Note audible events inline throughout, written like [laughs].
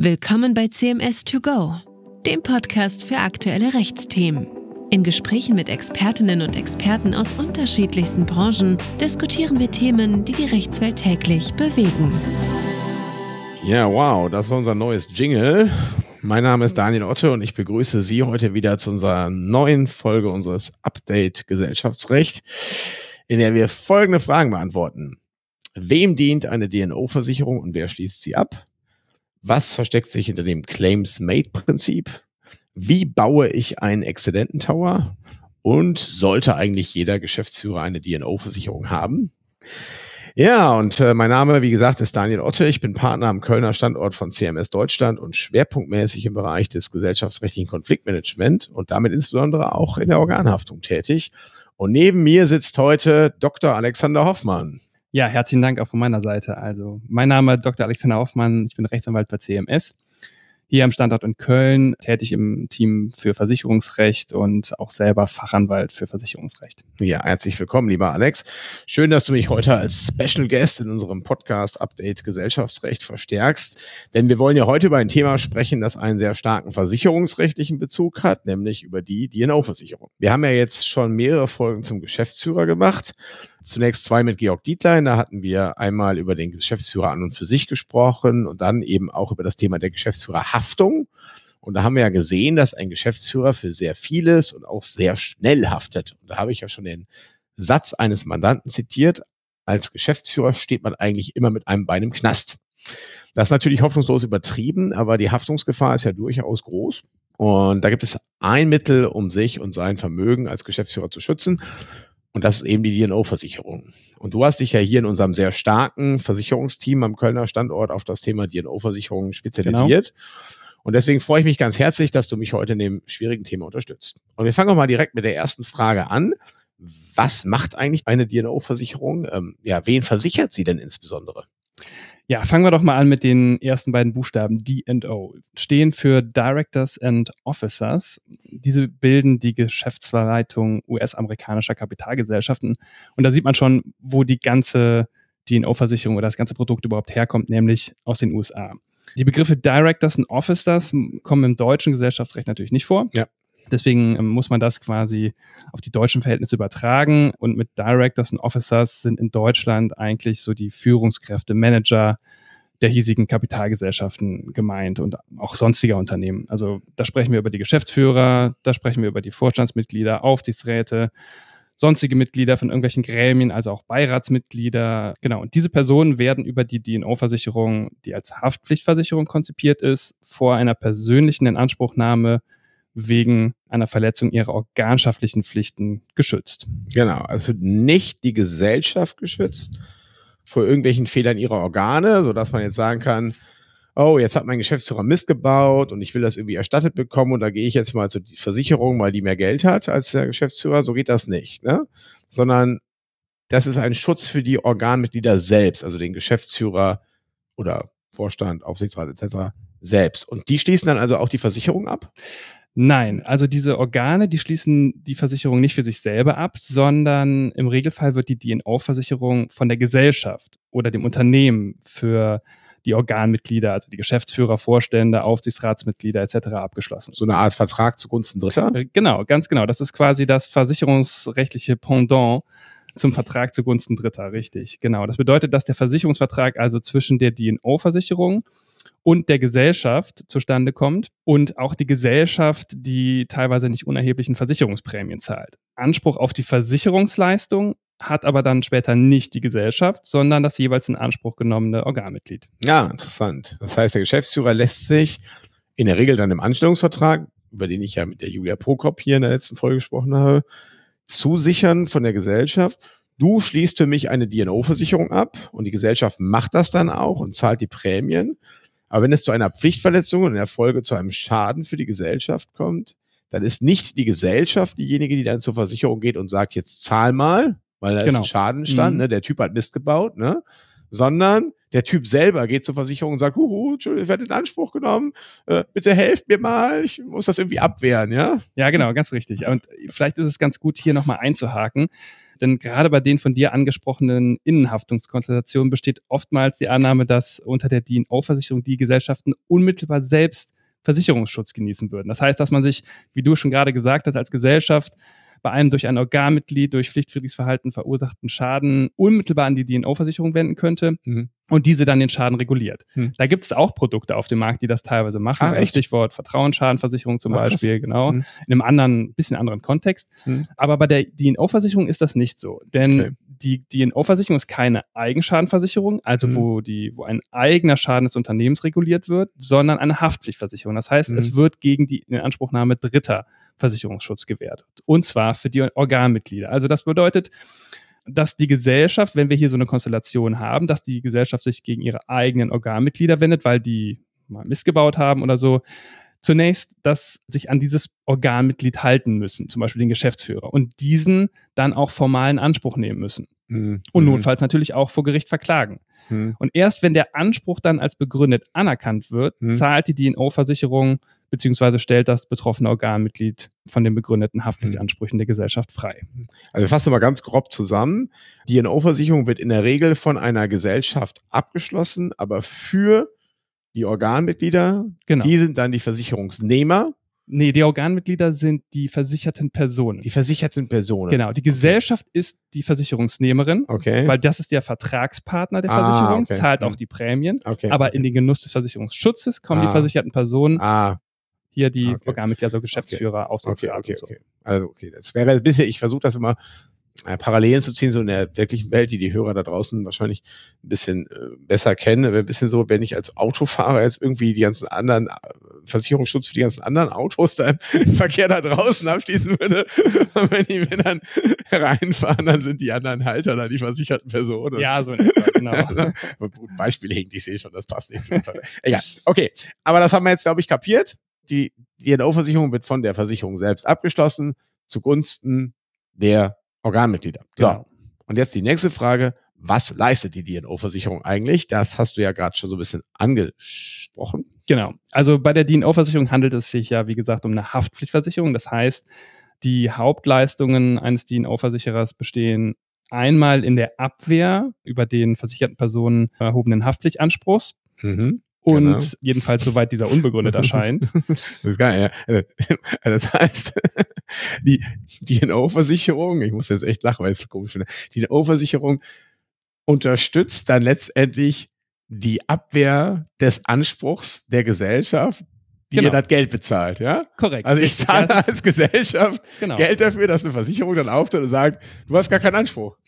Willkommen bei CMS 2 Go, dem Podcast für aktuelle Rechtsthemen. In Gesprächen mit Expertinnen und Experten aus unterschiedlichsten Branchen diskutieren wir Themen, die die Rechtswelt täglich bewegen. Ja, wow, das war unser neues Jingle. Mein Name ist Daniel Otte und ich begrüße Sie heute wieder zu unserer neuen Folge unseres Update Gesellschaftsrecht, in der wir folgende Fragen beantworten. Wem dient eine DNO-Versicherung und wer schließt sie ab? Was versteckt sich hinter dem Claims-Made-Prinzip? Wie baue ich einen Exzidententower? Und sollte eigentlich jeder Geschäftsführer eine DNO-Versicherung haben? Ja, und äh, mein Name, wie gesagt, ist Daniel Otte. Ich bin Partner am Kölner Standort von CMS Deutschland und schwerpunktmäßig im Bereich des gesellschaftsrechtlichen Konfliktmanagement und damit insbesondere auch in der Organhaftung tätig. Und neben mir sitzt heute Dr. Alexander Hoffmann. Ja, herzlichen Dank auch von meiner Seite. Also, mein Name ist Dr. Alexander Hoffmann, ich bin Rechtsanwalt bei CMS hier am Standort in Köln, tätig im Team für Versicherungsrecht und auch selber Fachanwalt für Versicherungsrecht. Ja, herzlich willkommen, lieber Alex. Schön, dass du mich heute als Special Guest in unserem Podcast Update Gesellschaftsrecht verstärkst. Denn wir wollen ja heute über ein Thema sprechen, das einen sehr starken versicherungsrechtlichen Bezug hat, nämlich über die DNO-Versicherung. Wir haben ja jetzt schon mehrere Folgen zum Geschäftsführer gemacht zunächst zwei mit Georg Dietlein. Da hatten wir einmal über den Geschäftsführer an und für sich gesprochen und dann eben auch über das Thema der Geschäftsführerhaftung. Und da haben wir ja gesehen, dass ein Geschäftsführer für sehr vieles und auch sehr schnell haftet. Und da habe ich ja schon den Satz eines Mandanten zitiert. Als Geschäftsführer steht man eigentlich immer mit einem Bein im Knast. Das ist natürlich hoffnungslos übertrieben, aber die Haftungsgefahr ist ja durchaus groß. Und da gibt es ein Mittel, um sich und sein Vermögen als Geschäftsführer zu schützen. Und das ist eben die DNO-Versicherung. Und du hast dich ja hier in unserem sehr starken Versicherungsteam am Kölner Standort auf das Thema DNO-Versicherung spezialisiert. Genau. Und deswegen freue ich mich ganz herzlich, dass du mich heute in dem schwierigen Thema unterstützt. Und wir fangen auch mal direkt mit der ersten Frage an. Was macht eigentlich eine DNO-Versicherung? Ähm, ja, wen versichert sie denn insbesondere? Ja, fangen wir doch mal an mit den ersten beiden Buchstaben D&O. Stehen für Directors and Officers. Diese bilden die Geschäftsverleitung US-amerikanischer Kapitalgesellschaften. Und da sieht man schon, wo die ganze D&O-Versicherung oder das ganze Produkt überhaupt herkommt, nämlich aus den USA. Die Begriffe Directors und Officers kommen im deutschen Gesellschaftsrecht natürlich nicht vor. Ja. Deswegen ähm, muss man das quasi auf die deutschen Verhältnisse übertragen. Und mit Directors und Officers sind in Deutschland eigentlich so die Führungskräfte, Manager der hiesigen Kapitalgesellschaften gemeint und auch sonstiger Unternehmen. Also da sprechen wir über die Geschäftsführer, da sprechen wir über die Vorstandsmitglieder, Aufsichtsräte, sonstige Mitglieder von irgendwelchen Gremien, also auch Beiratsmitglieder. Genau, und diese Personen werden über die DNO-Versicherung, die als Haftpflichtversicherung konzipiert ist, vor einer persönlichen Inanspruchnahme wegen einer Verletzung ihrer organschaftlichen Pflichten geschützt. Genau, also nicht die Gesellschaft geschützt vor irgendwelchen Fehlern ihrer Organe, sodass man jetzt sagen kann, oh, jetzt hat mein Geschäftsführer Mist gebaut und ich will das irgendwie erstattet bekommen und da gehe ich jetzt mal zur Versicherung, weil die mehr Geld hat als der Geschäftsführer. So geht das nicht, ne? Sondern das ist ein Schutz für die Organmitglieder selbst, also den Geschäftsführer oder Vorstand, Aufsichtsrat etc. selbst. Und die schließen dann also auch die Versicherung ab? Nein, also diese Organe, die schließen die Versicherung nicht für sich selber ab, sondern im Regelfall wird die DNO-Versicherung von der Gesellschaft oder dem Unternehmen für die Organmitglieder, also die Geschäftsführer, Vorstände, Aufsichtsratsmitglieder etc. abgeschlossen. So eine Art Vertrag zugunsten Dritter? Äh, genau, ganz genau. Das ist quasi das versicherungsrechtliche Pendant zum Vertrag zugunsten Dritter, richtig. Genau. Das bedeutet, dass der Versicherungsvertrag also zwischen der DNO-Versicherung und der Gesellschaft zustande kommt und auch die Gesellschaft die teilweise nicht unerheblichen Versicherungsprämien zahlt. Anspruch auf die Versicherungsleistung hat aber dann später nicht die Gesellschaft, sondern das jeweils in Anspruch genommene Organmitglied. Ja, interessant. Das heißt, der Geschäftsführer lässt sich in der Regel dann im Anstellungsvertrag, über den ich ja mit der Julia Prokop hier in der letzten Folge gesprochen habe, zusichern von der Gesellschaft, du schließt für mich eine DNO-Versicherung ab und die Gesellschaft macht das dann auch und zahlt die Prämien. Aber wenn es zu einer Pflichtverletzung und in der Folge zu einem Schaden für die Gesellschaft kommt, dann ist nicht die Gesellschaft diejenige, die dann zur Versicherung geht und sagt, jetzt zahl mal, weil da genau. ist ein Schaden stand, mhm. ne? der Typ hat Mist gebaut, ne? sondern der Typ selber geht zur Versicherung und sagt, huhu, Entschuldigung, ich werde in Anspruch genommen, äh, bitte helft mir mal, ich muss das irgendwie abwehren, ja? Ja, genau, ganz richtig. Und vielleicht ist es ganz gut, hier nochmal einzuhaken. Denn gerade bei den von dir angesprochenen Innenhaftungskonstellationen besteht oftmals die Annahme, dass unter der DNO-Versicherung die Gesellschaften unmittelbar selbst Versicherungsschutz genießen würden. Das heißt, dass man sich, wie du schon gerade gesagt hast, als Gesellschaft bei einem durch ein Organmitglied durch pflichtwidriges Verhalten verursachten Schaden unmittelbar an die DNO-Versicherung wenden könnte mhm. und diese dann den Schaden reguliert. Mhm. Da gibt es auch Produkte auf dem Markt, die das teilweise machen. Ach, echt? Stichwort Vertrauensschadenversicherung zum Ach, Beispiel, genau. Mhm. In einem anderen, bisschen anderen Kontext. Mhm. Aber bei der DNO-Versicherung ist das nicht so. Denn okay die DNO-Versicherung ist keine Eigenschadenversicherung, also mhm. wo, die, wo ein eigener Schaden des Unternehmens reguliert wird, sondern eine Haftpflichtversicherung. Das heißt, mhm. es wird gegen die Inanspruchnahme dritter Versicherungsschutz gewährt. Und zwar für die Organmitglieder. Also das bedeutet, dass die Gesellschaft, wenn wir hier so eine Konstellation haben, dass die Gesellschaft sich gegen ihre eigenen Organmitglieder wendet, weil die mal missgebaut haben oder so, zunächst, dass sich an dieses Organmitglied halten müssen, zum Beispiel den Geschäftsführer, und diesen dann auch formalen Anspruch nehmen müssen. Mhm. Und mhm. notfalls natürlich auch vor Gericht verklagen. Mhm. Und erst wenn der Anspruch dann als begründet anerkannt wird, mhm. zahlt die DNO-Versicherung beziehungsweise stellt das betroffene Organmitglied von den begründeten Haftpflichtansprüchen der Gesellschaft frei. Also wir fassen mal ganz grob zusammen. Die DNO-Versicherung wird in der Regel von einer Gesellschaft abgeschlossen, aber für die Organmitglieder, genau. die sind dann die Versicherungsnehmer. Nee, die Organmitglieder sind die versicherten Personen. Die versicherten Personen. Genau, die Gesellschaft okay. ist die Versicherungsnehmerin, okay. weil das ist der Vertragspartner der ah, Versicherung, okay. zahlt auch hm. die Prämien. Okay. Aber in den Genuss des Versicherungsschutzes kommen ah. die versicherten Personen ah hier die. Organmitglieder, also Geschäftsführer, okay. Aufsichtsrat okay, okay, okay. Also okay, das wäre ein bisschen, ich versuche das immer Parallelen zu ziehen, so in der wirklichen Welt, die die Hörer da draußen wahrscheinlich ein bisschen äh, besser kennen. Ein bisschen so, wenn ich als Autofahrer jetzt irgendwie die ganzen anderen äh, Versicherungsschutz für die ganzen anderen Autos da im [laughs] Verkehr da draußen abschließen würde. [laughs] Und wenn die mir dann reinfahren, dann sind die anderen Halter da die versicherten Personen. Ja, so in etwa, genau. [laughs] ja, Beispiel hinkt, ich sehe schon, das passt nicht. Egal. Okay, aber das haben wir jetzt, glaube ich, kapiert. Die DNO-Versicherung wird von der Versicherung selbst abgeschlossen zugunsten der Organmitglieder. Genau. So. Und jetzt die nächste Frage. Was leistet die DNO-Versicherung eigentlich? Das hast du ja gerade schon so ein bisschen angesprochen. Genau. Also bei der DNO-Versicherung handelt es sich ja, wie gesagt, um eine Haftpflichtversicherung. Das heißt, die Hauptleistungen eines DNO-Versicherers bestehen einmal in der Abwehr über den versicherten Personen erhobenen Haftpflichtanspruchs. Mhm. Und genau. jedenfalls, soweit dieser unbegründet [laughs] erscheint. das ist geil, ja. Also, [laughs] das heißt, [laughs] die DNO-Versicherung, ich muss jetzt echt lachen, weil ich es komisch finde, die DNO-Versicherung unterstützt dann letztendlich die Abwehr des Anspruchs der Gesellschaft, die genau. ihr das Geld bezahlt, ja? Korrekt. Also ich zahle als Gesellschaft genau. Geld dafür, dass eine Versicherung dann auftritt und sagt, du hast gar keinen Anspruch.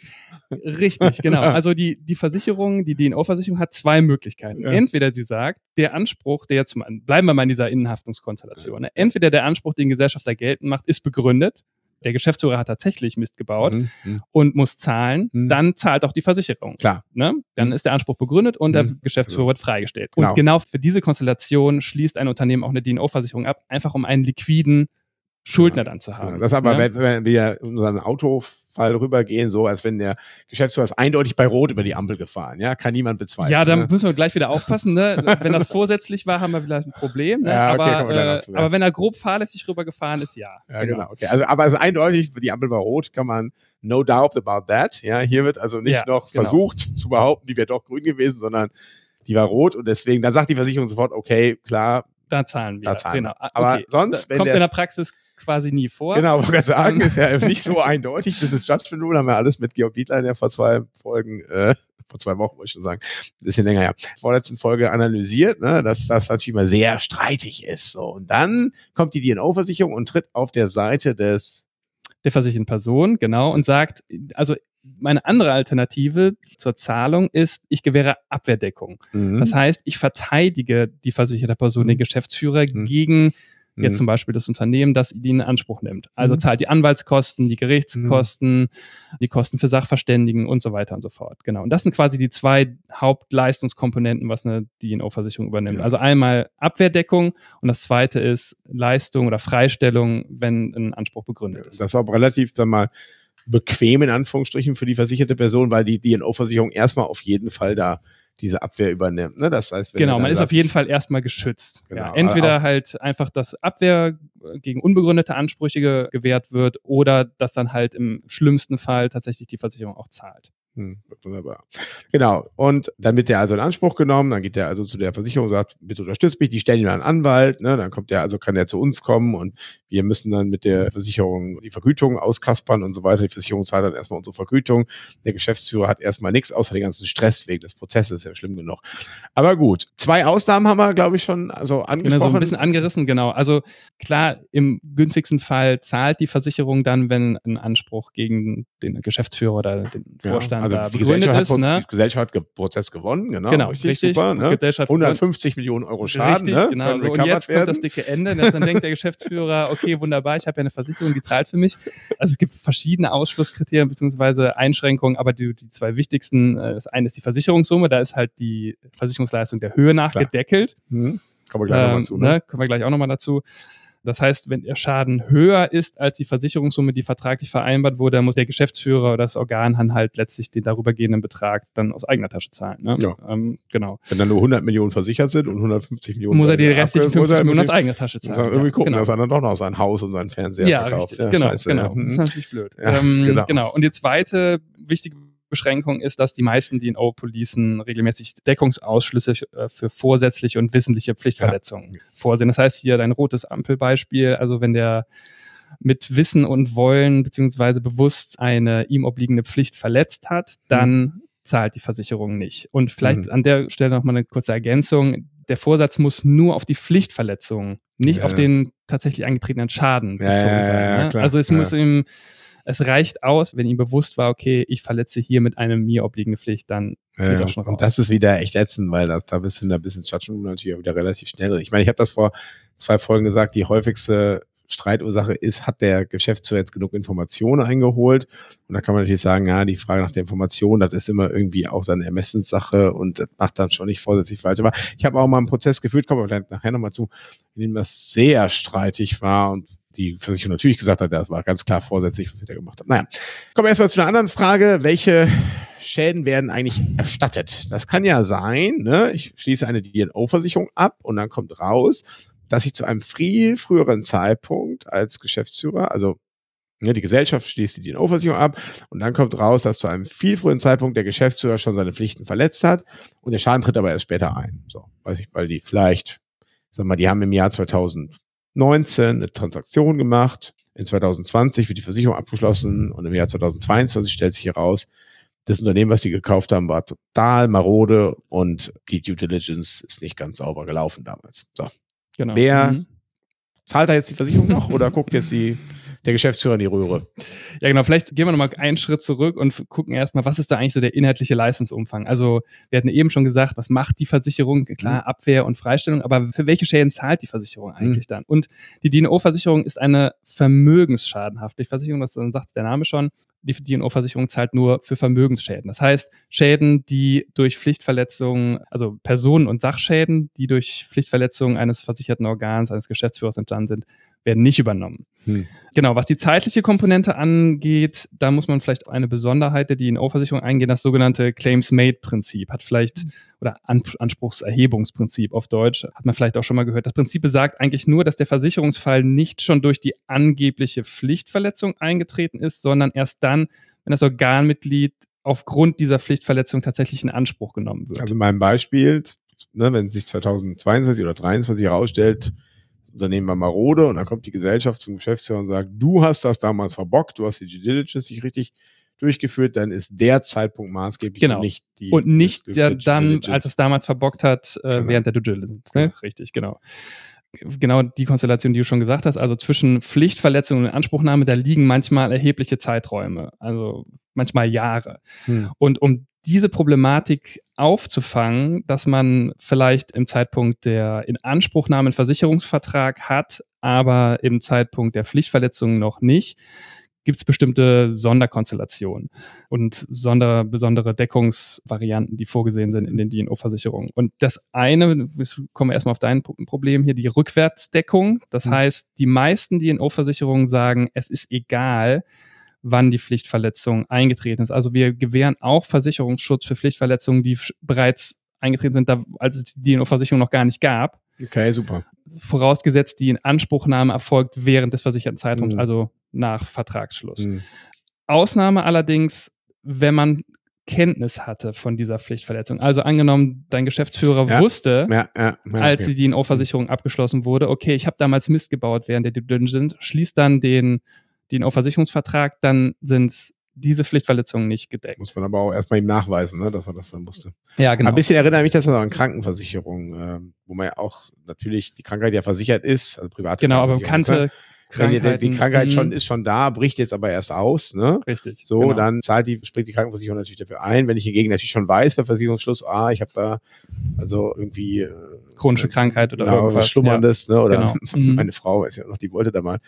Richtig, [laughs] genau. Also die, die Versicherung, die DNO-Versicherung hat zwei Möglichkeiten. Ja. Entweder sie sagt, der Anspruch, der zum, bleiben wir mal in dieser Innenhaftungskonstellation, ne? entweder der Anspruch, den Gesellschafter geltend macht, ist begründet, der Geschäftsführer hat tatsächlich Mist gebaut mhm. mhm. und muss zahlen, mhm. dann zahlt auch die Versicherung. Klar. Ne? Dann mhm. ist der Anspruch begründet und der mhm. Geschäftsführer wird freigestellt. Genau. Und genau für diese Konstellation schließt ein Unternehmen auch eine DNO-Versicherung ab, einfach um einen liquiden Schuldner dann zu haben. Ja, das aber, ja? wenn, wir unseren Autofall rübergehen, so als wenn der Geschäftsführer ist eindeutig bei Rot über die Ampel gefahren, ja, kann niemand bezweifeln. Ja, da ne? müssen wir gleich wieder aufpassen, ne? [laughs] wenn das vorsätzlich war, haben wir vielleicht ein Problem, ne? ja, okay, aber, äh, aber wenn er grob fahrlässig rübergefahren ist, ja. Ja, genau. genau. okay. Also, aber es ist eindeutig, die Ampel war rot, kann man no doubt about that, ja, hier wird also nicht noch genau. versucht [laughs] zu behaupten, die wäre doch grün gewesen, sondern die war rot und deswegen, dann sagt die Versicherung sofort, okay, klar, da zahlen wir. Da zahlen genau. wir. Aber okay. sonst, wenn kommt in der Praxis quasi nie vor. Genau, wollte ich sagen, ist ja nicht so [laughs] eindeutig. Das ist Judgment Rule, haben wir alles mit Georg Dietlein ja vor zwei Folgen, äh, vor zwei Wochen wollte ich schon sagen, ein bisschen länger ja, vorletzten Folge analysiert, ne, dass das natürlich immer sehr streitig ist. So. Und dann kommt die DNO-Versicherung und tritt auf der Seite des der versicherten Person, genau, und sagt, also meine andere Alternative zur Zahlung ist, ich gewähre Abwehrdeckung. Mhm. Das heißt, ich verteidige die versicherte Person, den mhm. Geschäftsführer, mhm. gegen Jetzt mhm. zum Beispiel das Unternehmen, das die in Anspruch nimmt. Also mhm. zahlt die Anwaltskosten, die Gerichtskosten, die Kosten für Sachverständigen und so weiter und so fort. Genau. Und das sind quasi die zwei Hauptleistungskomponenten, was eine DNO-Versicherung übernimmt. Ja. Also einmal Abwehrdeckung und das zweite ist Leistung oder Freistellung, wenn ein Anspruch begründet ist. Das ist auch relativ dann mal bequem in Anführungsstrichen für die versicherte Person, weil die DNO-Versicherung erstmal auf jeden Fall da diese Abwehr übernimmt. Ne? Das heißt, genau, man ist auf jeden Fall erstmal geschützt. Genau, ja, entweder halt einfach, dass Abwehr gegen unbegründete Ansprüche gewährt wird oder dass dann halt im schlimmsten Fall tatsächlich die Versicherung auch zahlt. Hm, wunderbar. Genau. Und dann wird der also in Anspruch genommen, dann geht der also zu der Versicherung und sagt, bitte unterstützt mich, die stellen ihm einen Anwalt, ne? dann kommt der, also kann der zu uns kommen und wir müssen dann mit der Versicherung die Vergütung auskaspern und so weiter. Die Versicherung zahlt dann erstmal unsere Vergütung. Der Geschäftsführer hat erstmal nichts, außer den ganzen Stress wegen des Prozesses, ist ja schlimm genug. Aber gut, zwei Ausnahmen haben wir, glaube ich, schon also angesprochen. Genau, so ein bisschen angerissen, genau. Also klar, im günstigsten Fall zahlt die Versicherung dann, wenn ein Anspruch gegen den Geschäftsführer oder den Vorstand also da die Gesellschaft ist. Hat, ne? Die Gesellschaft hat Prozess gewonnen, genau. Genau, richtig. richtig super, ne? 150 Millionen Euro Schaden. Richtig, ne? genau. So, und jetzt werden. kommt das dicke Ende. Dann denkt der Geschäftsführer, okay, wunderbar, ich habe ja eine Versicherung, die zahlt für mich. Also es gibt verschiedene Ausschlusskriterien bzw. Einschränkungen, aber die, die zwei wichtigsten, äh, das eine ist die Versicherungssumme, da ist halt die Versicherungsleistung der Höhe nach Klar. gedeckelt. Mhm. Kommen wir gleich ähm, nochmal zu. Ne? Ne? Kommen wir gleich auch nochmal dazu. Das heißt, wenn der Schaden höher ist als die Versicherungssumme, die vertraglich vereinbart wurde, dann muss der Geschäftsführer oder das Organ dann halt letztlich den darübergehenden Betrag dann aus eigener Tasche zahlen. Ne? Ja. Ähm, genau. Wenn dann nur 100 Millionen versichert sind und 150 Millionen. Muss er die restlichen 50 Millionen aus eigener Tasche zahlen. Muss er irgendwie gucken, genau. dass er dann doch noch sein Haus und seinen Fernseher ja, verkauft. Richtig. Ja, genau, Scheiße, genau. Ja. Das ist natürlich blöd. Ja, ähm, genau. genau. Und die zweite wichtige Beschränkung ist, dass die meisten DNO-Policen regelmäßig Deckungsausschlüsse äh, für vorsätzliche und wissentliche Pflichtverletzungen ja. vorsehen. Das heißt hier dein rotes Ampelbeispiel, also wenn der mit Wissen und Wollen beziehungsweise bewusst eine ihm obliegende Pflicht verletzt hat, dann mhm. zahlt die Versicherung nicht. Und vielleicht mhm. an der Stelle nochmal eine kurze Ergänzung. Der Vorsatz muss nur auf die Pflichtverletzung, nicht ja. auf den tatsächlich eingetretenen Schaden bezogen ja, sein. Ne? also es muss ihm es reicht aus, wenn ihm bewusst war, okay, ich verletze hier mit einem mir obliegende Pflicht, dann ja, geht's auch schon raus. Und das ist wieder echt ätzend, weil das, da bist du in der Business Judgment natürlich auch wieder relativ schnell drin. Ich meine, ich habe das vor zwei Folgen gesagt, die häufigste Streitursache ist, hat der Geschäftsführer jetzt genug Informationen eingeholt? Und da kann man natürlich sagen, ja, die Frage nach der Information, das ist immer irgendwie auch dann Ermessenssache und das macht dann schon nicht vorsätzlich falsch. Aber ich habe auch mal einen Prozess geführt, kommen wir nachher nochmal zu, in dem das sehr streitig war und die Versicherung natürlich gesagt hat, das war ganz klar vorsätzlich, was sie da gemacht hat. Naja, kommen wir erstmal zu einer anderen Frage. Welche Schäden werden eigentlich erstattet? Das kann ja sein, ne? ich schließe eine DNO-Versicherung ab und dann kommt raus, dass ich zu einem viel früheren Zeitpunkt als Geschäftsführer, also ne, die Gesellschaft schließt die DNO-Versicherung ab und dann kommt raus, dass zu einem viel früheren Zeitpunkt der Geschäftsführer schon seine Pflichten verletzt hat und der Schaden tritt aber erst später ein. So, weiß ich, weil die vielleicht, sag mal, die haben im Jahr 2000 19 eine Transaktion gemacht. In 2020 wird die Versicherung abgeschlossen und im Jahr 2022 stellt sich heraus, das Unternehmen, was sie gekauft haben, war total marode und die Due Diligence ist nicht ganz sauber gelaufen damals. So. Genau. Wer mhm. zahlt da jetzt die Versicherung noch [laughs] oder guckt jetzt die der Geschäftsführer in die Röhre. Ja, genau. Vielleicht gehen wir nochmal einen Schritt zurück und gucken erstmal, was ist da eigentlich so der inhaltliche Leistungsumfang? Also, wir hatten eben schon gesagt, was macht die Versicherung? Klar, mhm. Abwehr und Freistellung, aber für welche Schäden zahlt die Versicherung eigentlich mhm. dann? Und die DNO-Versicherung ist eine Vermögensschadenhaftpflichtversicherung, das dann sagt der Name schon. Die DNO-Versicherung zahlt nur für Vermögensschäden. Das heißt, Schäden, die durch Pflichtverletzungen, also Personen- und Sachschäden, die durch Pflichtverletzungen eines versicherten Organs, eines Geschäftsführers entstanden sind, werden nicht übernommen. Hm. Genau, was die zeitliche Komponente angeht, da muss man vielleicht eine Besonderheit der DNO-Versicherung eingehen, das sogenannte Claims-Made-Prinzip hat vielleicht, hm. Oder Anspruchserhebungsprinzip auf Deutsch, hat man vielleicht auch schon mal gehört. Das Prinzip besagt eigentlich nur, dass der Versicherungsfall nicht schon durch die angebliche Pflichtverletzung eingetreten ist, sondern erst dann, wenn das Organmitglied aufgrund dieser Pflichtverletzung tatsächlich in Anspruch genommen wird. Also mein Beispiel, ne, wenn sich 2022 oder 2023 herausstellt, das Unternehmen war marode und dann kommt die Gesellschaft zum Geschäftsführer und sagt, du hast das damals verbockt, du hast die Due Diligence nicht richtig durchgeführt, dann ist der Zeitpunkt maßgeblich genau. und nicht die. Und nicht der dann, als es damals verbockt hat, äh, genau. während der Due Diligence. Ne? Genau. Richtig, genau. Genau die Konstellation, die du schon gesagt hast, also zwischen Pflichtverletzung und Anspruchnahme, da liegen manchmal erhebliche Zeiträume, also manchmal Jahre. Hm. Und um diese Problematik aufzufangen, dass man vielleicht im Zeitpunkt der Inanspruchnahme einen Versicherungsvertrag hat, aber im Zeitpunkt der Pflichtverletzung noch nicht, gibt es bestimmte Sonderkonstellationen und sonder, besondere Deckungsvarianten, die vorgesehen sind in den DNO-Versicherungen. Und das eine, kommen wir erstmal auf dein Problem hier, die Rückwärtsdeckung. Das mhm. heißt, die meisten DNO-Versicherungen sagen, es ist egal, wann die Pflichtverletzung eingetreten ist. Also wir gewähren auch Versicherungsschutz für Pflichtverletzungen, die bereits eingetreten sind, da, als es die DNO-Versicherung noch gar nicht gab. Okay, super. Vorausgesetzt, die Inanspruchnahme erfolgt während des versicherten Zeitraums, Mhm. also nach Vertragsschluss. Hm. Ausnahme allerdings, wenn man Kenntnis hatte von dieser Pflichtverletzung. Also angenommen, dein Geschäftsführer Ja. wusste, Ja, ja, als okay. die DNO-Versicherung abgeschlossen wurde, okay, ich habe damals Mist gebaut während der Due Diligence, schließt dann den DNO-Versicherungsvertrag, dann sind diese Pflichtverletzungen nicht gedeckt. Muss man aber auch erstmal ihm nachweisen, ne, dass er das dann musste. Ja, genau. Ein bisschen erinnert mich das an Krankenversicherung, ähm, wo man ja auch natürlich die Krankheit ja versichert ist, also private Genau, aber Krankenversicherung, bekannte Wenn die, die Krankheit mhm, schon ist schon da, bricht jetzt aber erst aus, ne? Richtig. So, genau. dann zahlt die, springt die Krankenversicherung natürlich dafür ein. Wenn ich hingegen natürlich schon weiß, bei Versicherungsschluss, ah, ich habe da also irgendwie äh, Chronische Krankheit oder genau, irgendwas, was Schlummerndes, ne? Oder Genau. [laughs] Mhm. meine Frau, weiß ja noch, die wollte da mal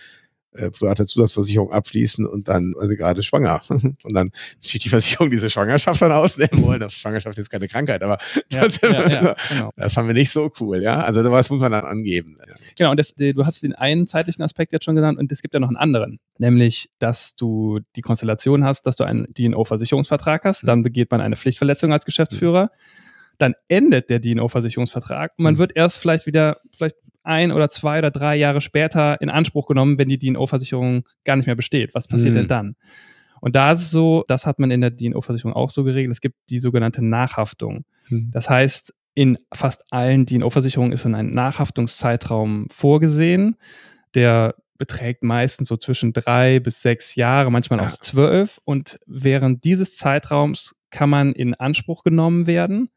äh, private Zusatzversicherung abschließen und dann sie gerade schwanger. [laughs] Und dann steht die Versicherung diese Schwangerschaft dann ausnehmen wollen. Das Schwangerschaft ist keine Krankheit, aber Ja, [laughs] trotzdem, ja, ja, genau. das fanden wir nicht so cool, ja. Also was muss man dann angeben. Genau, und das, du hast den einen zeitlichen Aspekt jetzt schon genannt und es gibt ja noch einen anderen, nämlich, dass du die Konstellation hast, dass du einen DNO-Versicherungsvertrag hast, dann begeht man eine Pflichtverletzung als Geschäftsführer, dann endet der DNO-Versicherungsvertrag und man Mhm. wird erst vielleicht wieder, vielleicht ein oder zwei oder drei Jahre später in Anspruch genommen, wenn die DNO-Versicherung gar nicht mehr besteht. Was passiert Mhm. denn dann? Und da ist es so, das hat man in der DNO-Versicherung auch so geregelt, es gibt die sogenannte Nachhaftung. Das heißt, in fast allen DNO-Versicherungen ist ein Nachhaftungszeitraum vorgesehen, der beträgt meistens so zwischen drei bis sechs Jahre, manchmal Ja. auch zwölf. Und während dieses Zeitraums kann man in Anspruch genommen werden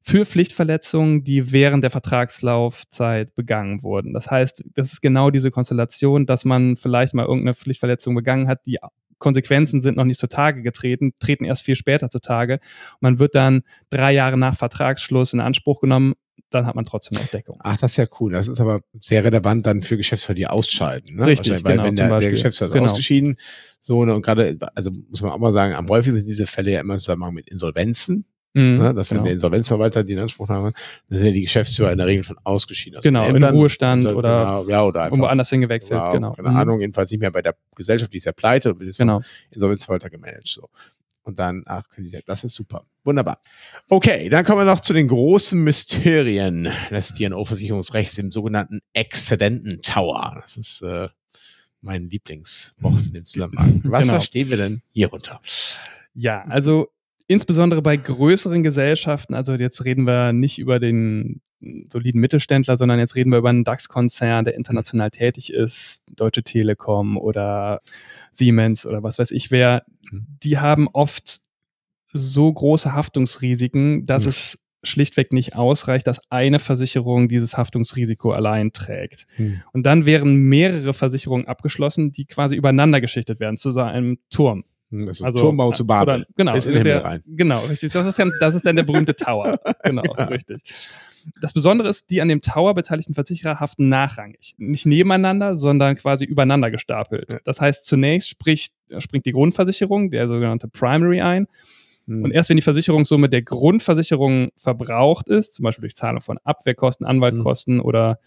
für Pflichtverletzungen, die während der Vertragslaufzeit begangen wurden. Das heißt, das ist genau diese Konstellation, dass man vielleicht mal irgendeine Pflichtverletzung begangen hat, die Konsequenzen sind noch nicht zutage getreten, treten erst viel später zutage. Man wird dann drei Jahre nach Vertragsschluss in Anspruch genommen, dann hat man trotzdem noch Deckung. Ach, das ist ja cool. Das ist aber sehr relevant dann für Geschäftsführer, die ausscheiden. Ne? Richtig, weil genau, wenn der, der. Geschäftsführer ist Genau. ausgeschieden, so ne, und gerade, also muss man auch mal sagen, am häufigsten sind diese Fälle ja immer im Zusammenhang mit Insolvenzen. Mhm, Ne? Das sind genau. der Insolvenzverwalter, die in Anspruch haben. Da sind ja die Geschäftsführer in der Regel schon ausgeschieden. aus Genau, Ämtern. Ruhestand so, oder genau, ja, oder irgendwo anders hingewechselt, ja, genau. Keine Mhm. Ahnung, jedenfalls nicht mehr bei der Gesellschaft, die ist ja pleite und wird jetzt Genau. Insolvenzverwalter gemanagt. So. Und dann, ach, das ist super. Wunderbar. Okay, dann kommen wir noch zu den großen Mysterien des DNO-Versicherungsrechts, dem sogenannten Exzedenten Tower. Das ist äh, mein Lieblingswort in dem Zusammenhang. Was [laughs] Genau. verstehen wir denn hierunter? Ja, also insbesondere bei größeren Gesellschaften, also jetzt reden wir nicht über den soliden Mittelständler, sondern jetzt reden wir über einen DAX-Konzern, der international tätig ist, Deutsche Telekom oder Siemens oder was weiß ich wer, Mhm. die haben oft so große Haftungsrisiken, dass Mhm. es schlichtweg nicht ausreicht, dass eine Versicherung dieses Haftungsrisiko allein trägt. Hm. Und dann wären mehrere Versicherungen abgeschlossen, die quasi übereinander geschichtet werden zu so einem Turm. Also, Also, Turmbau zu Babel. Oder, genau, Bis in den Himmel rein. Genau, richtig. Das ist dann, das ist dann der berühmte Tower. [laughs] Genau, Ja. richtig. Das Besondere ist, die an dem Tower beteiligten Versicherer haften nachrangig. Nicht nebeneinander, sondern quasi übereinander gestapelt. Ja. Das heißt, zunächst spricht, springt die Grundversicherung, der sogenannte Primary ein. Hm. Und erst wenn die Versicherungssumme der Grundversicherung verbraucht ist, zum Beispiel durch Zahlung von Abwehrkosten, Anwaltskosten oder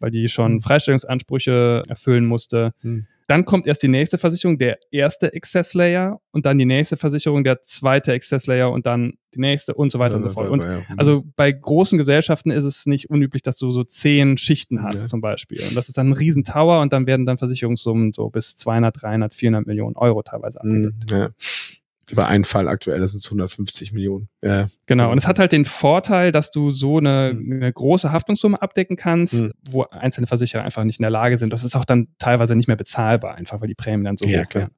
weil die schon Freistellungsansprüche erfüllen musste, Hm. Dann kommt erst die nächste Versicherung, der erste Excess Layer und dann die nächste Versicherung, der zweite Excess Layer und dann die nächste und so weiter und so fort. Und Ja. also bei großen Gesellschaften ist es nicht unüblich, dass du so zehn Schichten hast Ja. zum Beispiel. Und das ist dann ein Riesentower und dann werden dann Versicherungssummen so bis 200, 300, 400 Millionen Euro teilweise abgedeckt. Hm. Über einen Fall aktuell, das sind 150 Millionen. Ja. Genau, und es hat halt den Vorteil, dass du so eine, Mhm. eine große Haftungssumme abdecken kannst, Mhm. wo einzelne Versicherer einfach nicht in der Lage sind. Das ist auch dann teilweise nicht mehr bezahlbar, einfach weil die Prämien dann so Ja, hoch werden.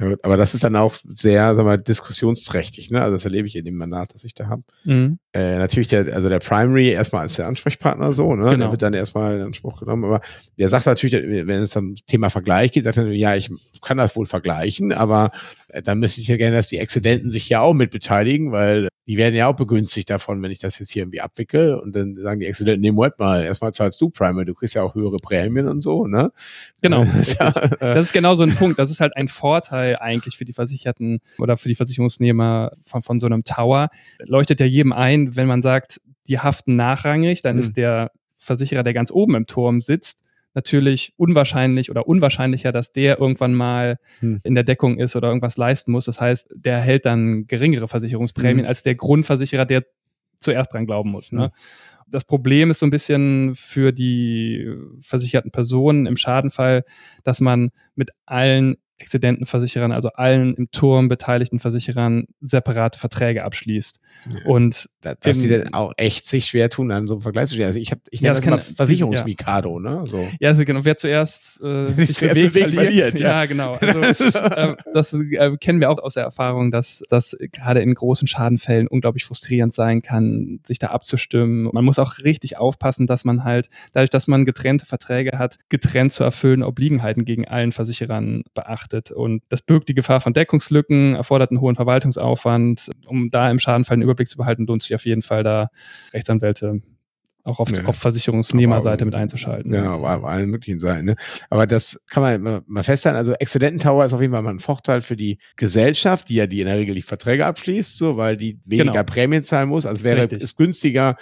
Ja, aber das ist dann auch sehr, sag mal, diskussionsträchtig, ne? Also das erlebe ich in dem Mandat, das ich da habe. Mhm. Äh, natürlich der, also der Primary erstmal als der Ansprechpartner so, ne? Genau. Der wird dann erstmal in Anspruch genommen. Aber der sagt natürlich, wenn es um Thema Vergleich geht, sagt er, ja, ich kann das wohl vergleichen, aber äh, dann müsste ich ja gerne, dass die Exzidenten sich ja auch mit beteiligen, weil die werden ja auch begünstigt davon, wenn ich das jetzt hier irgendwie abwickel. Und dann sagen die Exzidenten, nee, Moment mal, erstmal zahlst du Primary, du kriegst ja auch höhere Prämien und so, ne? Genau, [laughs] Das ist ja, äh, Das ist genau so ein Punkt. Das ist halt ein Vorteil eigentlich für die Versicherten oder für die Versicherungsnehmer von, von so einem Tower. Leuchtet ja jedem ein, wenn man sagt, die haften nachrangig, dann Mhm. ist der Versicherer, der ganz oben im Turm sitzt, natürlich unwahrscheinlich oder unwahrscheinlicher, dass der irgendwann mal Hm. in der Deckung ist oder irgendwas leisten muss. Das heißt, der erhält dann geringere Versicherungsprämien Mhm. als der Grundversicherer, der zuerst dran glauben muss. Ne? Das Problem ist so ein bisschen für die versicherten Personen im Schadenfall, dass man mit allen Exzidentenversicherern, also allen im Turm beteiligten Versicherern, separate Verträge abschließt. Ja. Und Da- Dass die dann auch echt sich schwer tun, an so einem Vergleich zu stehen. Also ich habe, ich Ja, nenne das das kann- Versicherungsmikado, ne? So. Ja, also genau, wer zuerst äh, Sich zuerst Weg verliert, ja. ja. genau. Also, äh, das äh, kennen wir auch aus der Erfahrung, dass das gerade in großen Schadenfällen unglaublich frustrierend sein kann, sich da abzustimmen. Man muss auch richtig aufpassen, dass man halt, dadurch, dass man getrennte Verträge hat, getrennt zu erfüllen Obliegenheiten gegen allen Versicherern beachtet. Und das birgt die Gefahr von Deckungslücken, erfordert einen hohen Verwaltungsaufwand. Um da im Schadenfall einen Überblick zu behalten, lohnt sich auf jeden Fall da Rechtsanwälte auch auf, Ja. auf Versicherungsnehmerseite mit einzuschalten. Ja, auf allen möglichen Seiten. Ne? Aber das kann man mal- mal festhalten. Also Exzidententower ist auf jeden Fall mal ein Vorteil für die Gesellschaft, die ja die in der Regel die Verträge abschließt, so, weil die weniger Genau. Prämien zahlen muss. Also wäre Richtig. es günstiger,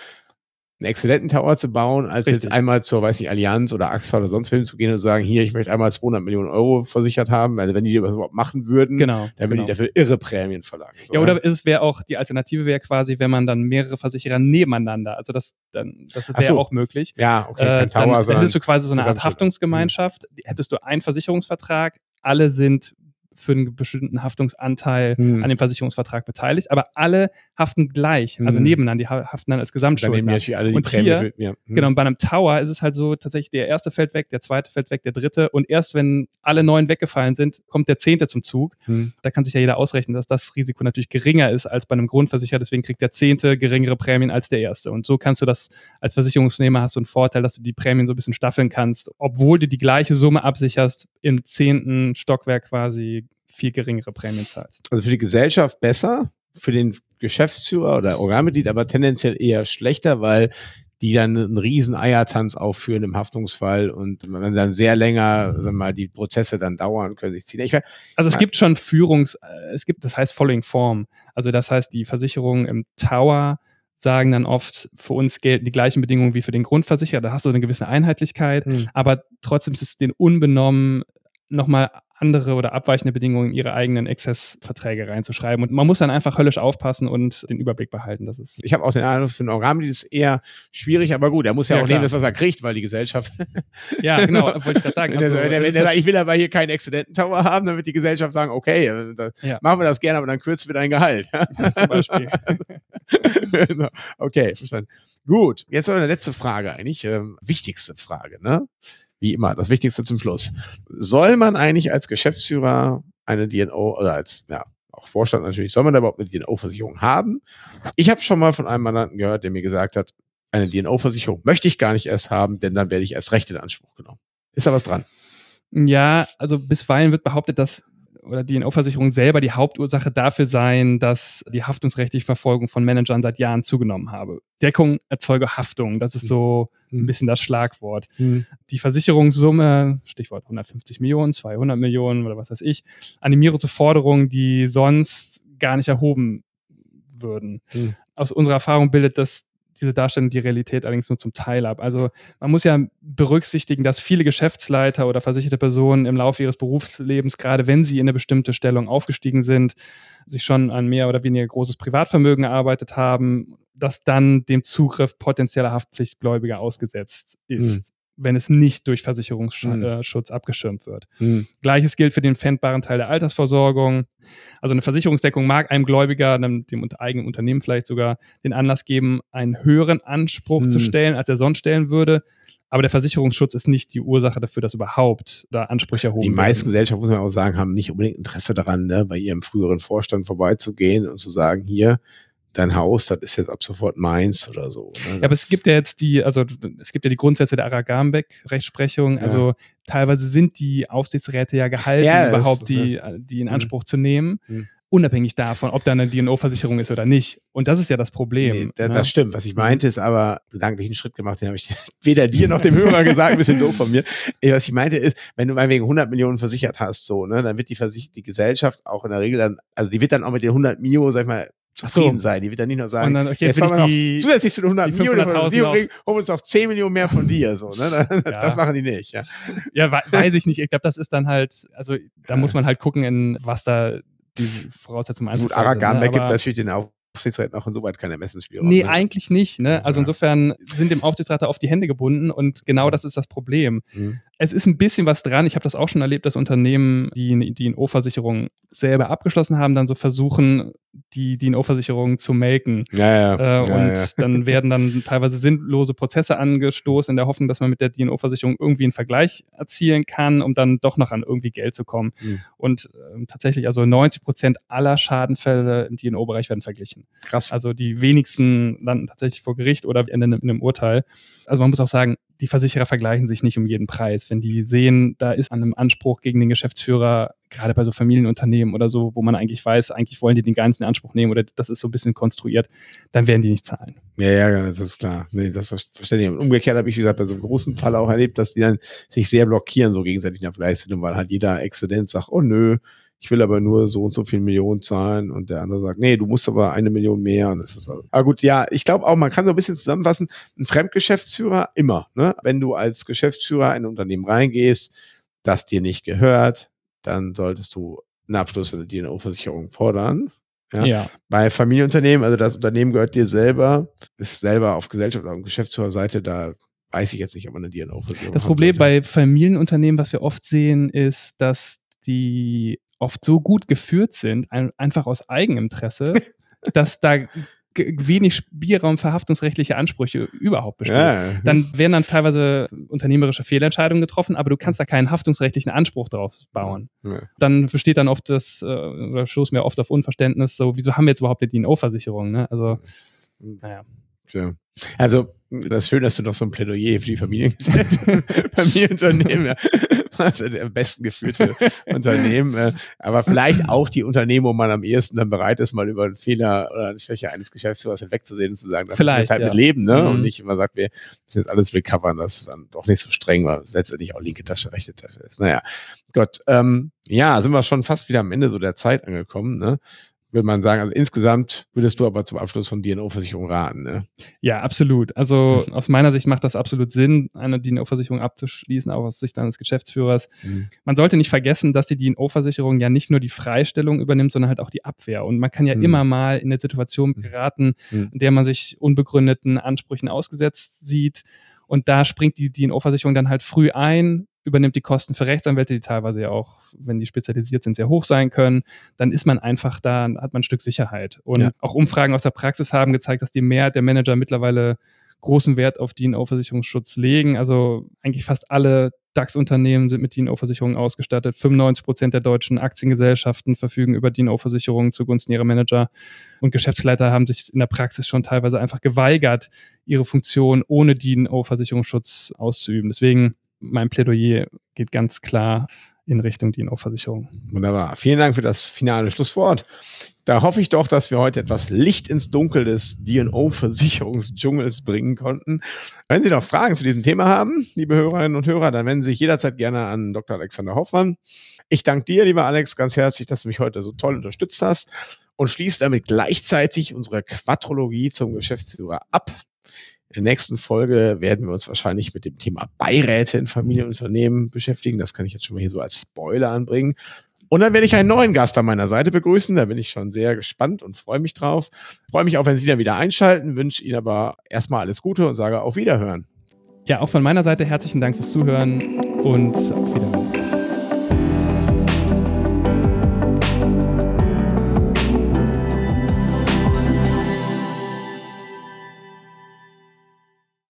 einen Exzidententower zu bauen, als jetzt Richtig. einmal zur, weiß nicht, Allianz oder AXA oder sonst wem zu gehen und sagen, hier, ich möchte einmal 200 Millionen Euro versichert haben. Also wenn die das überhaupt machen würden, Genau. dann würden genau. die dafür irre Prämien verlangen. So, Ja, oder es wäre auch, die Alternative wäre quasi, wenn man dann mehrere Versicherer nebeneinander, also das, dann, das wäre so. auch möglich. Ja, okay, Äh, kein dann, Tower, dann sondern hättest du quasi so eine Art. Haftungsgemeinschaft, hättest du einen Versicherungsvertrag, alle sind für einen bestimmten Haftungsanteil Hm. an dem Versicherungsvertrag beteiligt, aber alle haften gleich, also Hm. nebeneinander, die ha- haften dann als dann Gesamtschuldner. natürlich alle die Und Prämie hier- ja. Hm. Genau, und bei einem Tower ist es halt so, tatsächlich der erste fällt weg, der zweite fällt weg, der dritte und erst wenn alle neun weggefallen sind, kommt der zehnte zum Zug. Hm. Da kann sich ja jeder ausrechnen, dass das Risiko natürlich geringer ist als bei einem Grundversicherer, deswegen kriegt der zehnte geringere Prämien als der erste. Und so kannst du das als Versicherungsnehmer hast du einen Vorteil, dass du die Prämien so ein bisschen staffeln kannst, obwohl du die gleiche Summe absicherst, im zehnten Stockwerk quasi viel geringere Prämien zahlst. also für die Gesellschaft besser, für den Geschäftsführer oder Organmitglied aber tendenziell eher schlechter, weil die dann einen riesen Eiertanz aufführen im Haftungsfall und man dann sehr länger, sagen wir mal, die Prozesse dann dauern, können sich ziehen. Weiß- Also es gibt schon Führungs, äh, es gibt, das heißt Following Form. Also das heißt, die Versicherungen im Tower sagen dann oft, für uns gelten die gleichen Bedingungen wie für den Grundversicherer. Da hast du eine gewisse Einheitlichkeit, Hm. aber trotzdem ist es den unbenommen, nochmal andere oder abweichende Bedingungen in ihre eigenen Exzessverträge reinzuschreiben. Und man muss dann einfach höllisch aufpassen und den Überblick behalten. Das ist ich habe auch den Eindruck, für einen Organmitglied ist eher schwierig, aber gut, er muss ja, Ja, auch klar. nehmen, das, was er kriegt, weil die Gesellschaft [laughs] ja genau, wollte ich gerade sagen. Also, wenn er- es wenn ist er ja sagt, ich will aber hier keinen Exzidententower [laughs] haben, dann wird die Gesellschaft sagen, okay, äh, Ja. machen wir das gerne, aber dann kürzen wir dein Gehalt. zum Beispiel. [laughs] Okay, verstanden. Gut, jetzt aber eine letzte Frage eigentlich, ähm, wichtigste Frage, ne? Wie immer, das Wichtigste zum Schluss. Soll man eigentlich als Geschäftsführer eine DNO oder als, ja, auch Vorstand natürlich, soll man da überhaupt eine DNO-Versicherung haben? Ich habe schon mal von einem Mandanten gehört, der mir gesagt hat, eine DNO-Versicherung möchte ich gar nicht erst haben, denn dann werde ich erst recht in Anspruch genommen. Ist da was dran? Ja, also bisweilen wird behauptet, dass oder die NO-Versicherung selber die Hauptursache dafür sein, dass die haftungsrechtliche Verfolgung von Managern seit Jahren zugenommen habe. Deckung erzeuge Haftung, das ist so ein bisschen das Schlagwort. Die Versicherungssumme, Stichwort 150 Millionen, 200 Millionen oder was weiß ich, animiere zu Forderungen, die sonst gar nicht erhoben würden. Hm. Aus unserer Erfahrung bildet das diese Darstellung die Realität allerdings nur zum Teil ab. Also man muss ja berücksichtigen, dass viele Geschäftsleiter oder versicherte Personen im Laufe ihres Berufslebens, gerade wenn sie in eine bestimmte Stellung aufgestiegen sind, sich schon an mehr oder weniger großes Privatvermögen erarbeitet haben, das dann dem Zugriff potenzieller Haftpflichtgläubiger ausgesetzt ist, wenn es nicht durch Versicherungsschutz abgeschirmt wird. Hm. Gleiches gilt für den pfändbaren Teil der Altersversorgung. Also eine Versicherungsdeckung mag einem Gläubiger, dem unter- eigenen Unternehmen vielleicht sogar, den Anlass geben, einen höheren Anspruch zu Hm. stellen, als er sonst stellen würde. Aber der Versicherungsschutz ist nicht die Ursache dafür, dass überhaupt da Ansprüche erhoben Die meisten werden. Gesellschaften, muss man auch sagen, haben nicht unbedingt Interesse daran, ne, bei ihrem früheren Vorstand vorbeizugehen und zu sagen, hier, dein Haus, das ist jetzt ab sofort meins oder so. Ne? Ja, aber es gibt ja jetzt die, also es gibt ja die Grundsätze der Aragambek-Rechtsprechung. Ja. Also teilweise sind die Aufsichtsräte ja gehalten, Ja, überhaupt ist- die, die in Mhm. Anspruch zu nehmen. Mhm. Unabhängig davon, ob da eine DNO-Versicherung ist oder nicht. Und das ist ja das Problem. Nee, da, ne? das stimmt. Was ich meinte, ist aber gedanklich einen Schritt gemacht, den habe ich [laughs] weder dir noch dem Hörer gesagt, ein bisschen doof von mir. Äh, Was ich meinte ist, wenn du meinetwegen 100 Millionen versichert hast, so, ne, dann wird die Versich die Gesellschaft auch in der Regel dann, also die wird dann auch mit den 100 Mio, sag ich mal, Ach so. zufrieden sein. Die wird dann nicht nur sagen, dann, okay, jetzt, will wir noch zusätzlich zu den 100 die Millionen, von der 500.000 Versicherung auf- kriegen, holen wir uns noch 10 Millionen mehr von dir, so, ne? [laughs] Das machen die nicht, ja. ja, wei- weiß ich nicht. Ich glaube, das ist dann halt, also da muss man halt gucken, in was da die Voraussetzungen Gut, einzeln sind, ne? Aragambek gibt natürlich den Auf Aufsichtsräten auch insoweit keine Ermessensspielraum. Nee, ne? eigentlich nicht. Ne? Also Ja. insofern sind dem Aufsichtsrat da oft die Hände gebunden und genau das ist das Problem. Mhm. Es ist ein bisschen was dran. Ich habe das auch schon erlebt, dass Unternehmen, die eine DNO-Versicherung selber abgeschlossen haben, dann so versuchen, die DNO-Versicherung zu melken. Ja, ja. Äh, ja, und ja. [laughs] dann werden dann teilweise sinnlose Prozesse angestoßen, in der Hoffnung, dass man mit der DNO-Versicherung irgendwie einen Vergleich erzielen kann, um dann doch noch an irgendwie Geld zu kommen. Mhm. Und ähm, tatsächlich, also 90 Prozent aller Schadenfälle im DNO-Bereich werden verglichen. Krass. Also die wenigsten landen tatsächlich vor Gericht oder in einem, in einem Urteil. Also man muss auch sagen, die Versicherer vergleichen sich nicht um jeden Preis. Wenn die sehen, da ist an einem Anspruch gegen den Geschäftsführer, gerade bei so Familienunternehmen oder so, wo man eigentlich weiß, eigentlich wollen die den gar nicht in Anspruch nehmen oder das ist so ein bisschen konstruiert, dann werden die nicht zahlen. Ja, ja, das ist klar. Nee, das ist verständlich. Und umgekehrt habe ich, wie gesagt, bei so einem großen Fall auch erlebt, dass die dann sich sehr blockieren, so gegenseitig in der Preisfindung, weil halt jeder Exzident sagt, oh nö, ich will aber nur so und so viel Millionen zahlen und der andere sagt, nee, du musst aber eine Million mehr. Und das ist also, aber gut, ja, ich glaube auch, man kann so ein bisschen zusammenfassen, ein Fremdgeschäftsführer immer, ne? Wenn du als Geschäftsführer in ein Unternehmen reingehst, das dir nicht gehört, dann solltest du einen Abschluss in der DNO-Versicherung fordern. Ja. Bei Familienunternehmen, also das Unternehmen gehört dir selber, ist selber auf Gesellschaft oder Geschäftsführerseite, da weiß ich jetzt nicht, ob man eine DNO-Versicherung Das haben Problem bei Familienunternehmen, was wir oft sehen, ist, dass die oft so gut geführt sind, ein, einfach aus Eigeninteresse, [laughs] dass da wenig Spielraum für haftungsrechtliche Ansprüche überhaupt besteht. ja, Dann werden dann teilweise unternehmerische Fehlentscheidungen getroffen, aber du kannst da keinen haftungsrechtlichen Anspruch drauf bauen. ja. Dann besteht dann oft das, äh, oder stoßen wir oft auf Unverständnis, so, wieso haben wir jetzt überhaupt eine DNO-Versicherung? Ne? Also, naja. Ja. Also, das ist schön, dass du noch so ein Plädoyer für die Familiengesellschaft, [laughs] Familienunternehmen, ja. also der am besten geführte [laughs] Unternehmen, äh, aber vielleicht auch die Unternehmen, wo man am ehesten dann bereit ist, mal über einen Fehler oder eine Schwäche eines Geschäftsführers hinwegzusehen und zu sagen, da müssen wir Vielleicht, halt ja. mit leben, ne? Mhm. Und nicht immer sagt, wir müssen jetzt alles recovern, das ist dann doch nicht so streng, weil es letztendlich auch linke Tasche, rechte Tasche ist. Naja, Gott, ähm, ja, sind wir schon fast wieder am Ende so der Zeit angekommen, ne? Würde man sagen, also insgesamt würdest du aber zum Abschluss von DNO-Versicherung raten, ne? Ja, absolut. Also aus meiner Sicht macht das absolut Sinn, eine DNO-Versicherung abzuschließen, auch aus Sicht eines Geschäftsführers. Man sollte nicht vergessen, dass die DNO-Versicherung ja nicht nur die Freistellung übernimmt, sondern halt auch die Abwehr. Und man kann ja Mhm. immer mal in eine Situation geraten, Mhm. in der man sich unbegründeten Ansprüchen ausgesetzt sieht. Und da springt die DNO-Versicherung dann halt früh ein, übernimmt die Kosten für Rechtsanwälte, die teilweise ja auch, wenn die spezialisiert sind, sehr hoch sein können. Dann ist man einfach da, hat man ein Stück Sicherheit. Und Ja. auch Umfragen aus der Praxis haben gezeigt, dass die Mehrheit der Manager mittlerweile großen Wert auf DNO-Versicherungsschutz legen. Also eigentlich fast alle DAX-Unternehmen sind mit DNO-Versicherungen ausgestattet. 95 Prozent der deutschen Aktiengesellschaften verfügen über DNO-Versicherungen zugunsten ihrer Manager. Und Geschäftsleiter haben sich in der Praxis schon teilweise einfach geweigert, ihre Funktion ohne DNO-Versicherungsschutz auszuüben. Deswegen mein Plädoyer geht ganz klar in Richtung DNO-Versicherung. Wunderbar. Vielen Dank für das finale Schlusswort. Da hoffe ich doch, dass wir heute etwas Licht ins Dunkel des DNO-Versicherungsdschungels bringen konnten. Wenn Sie noch Fragen zu diesem Thema haben, liebe Hörerinnen und Hörer, dann wenden Sie sich jederzeit gerne an Dr. Alexander Hoffmann. Ich danke dir, lieber Alex, ganz herzlich, dass du mich heute so toll unterstützt hast und schließe damit gleichzeitig unsere Quadrologie zum Geschäftsführer ab. In der nächsten Folge werden wir uns wahrscheinlich mit dem Thema Beiräte in Familienunternehmen beschäftigen. Das kann ich jetzt schon mal hier so als Spoiler anbringen. Und dann werde ich einen neuen Gast an meiner Seite begrüßen. Da bin ich schon sehr gespannt und freue mich drauf. Freue mich auch, wenn Sie dann wieder einschalten, wünsche Ihnen aber erstmal alles Gute und sage auf Wiederhören. Ja, auch von meiner Seite herzlichen Dank fürs Zuhören und auf Wiedersehen.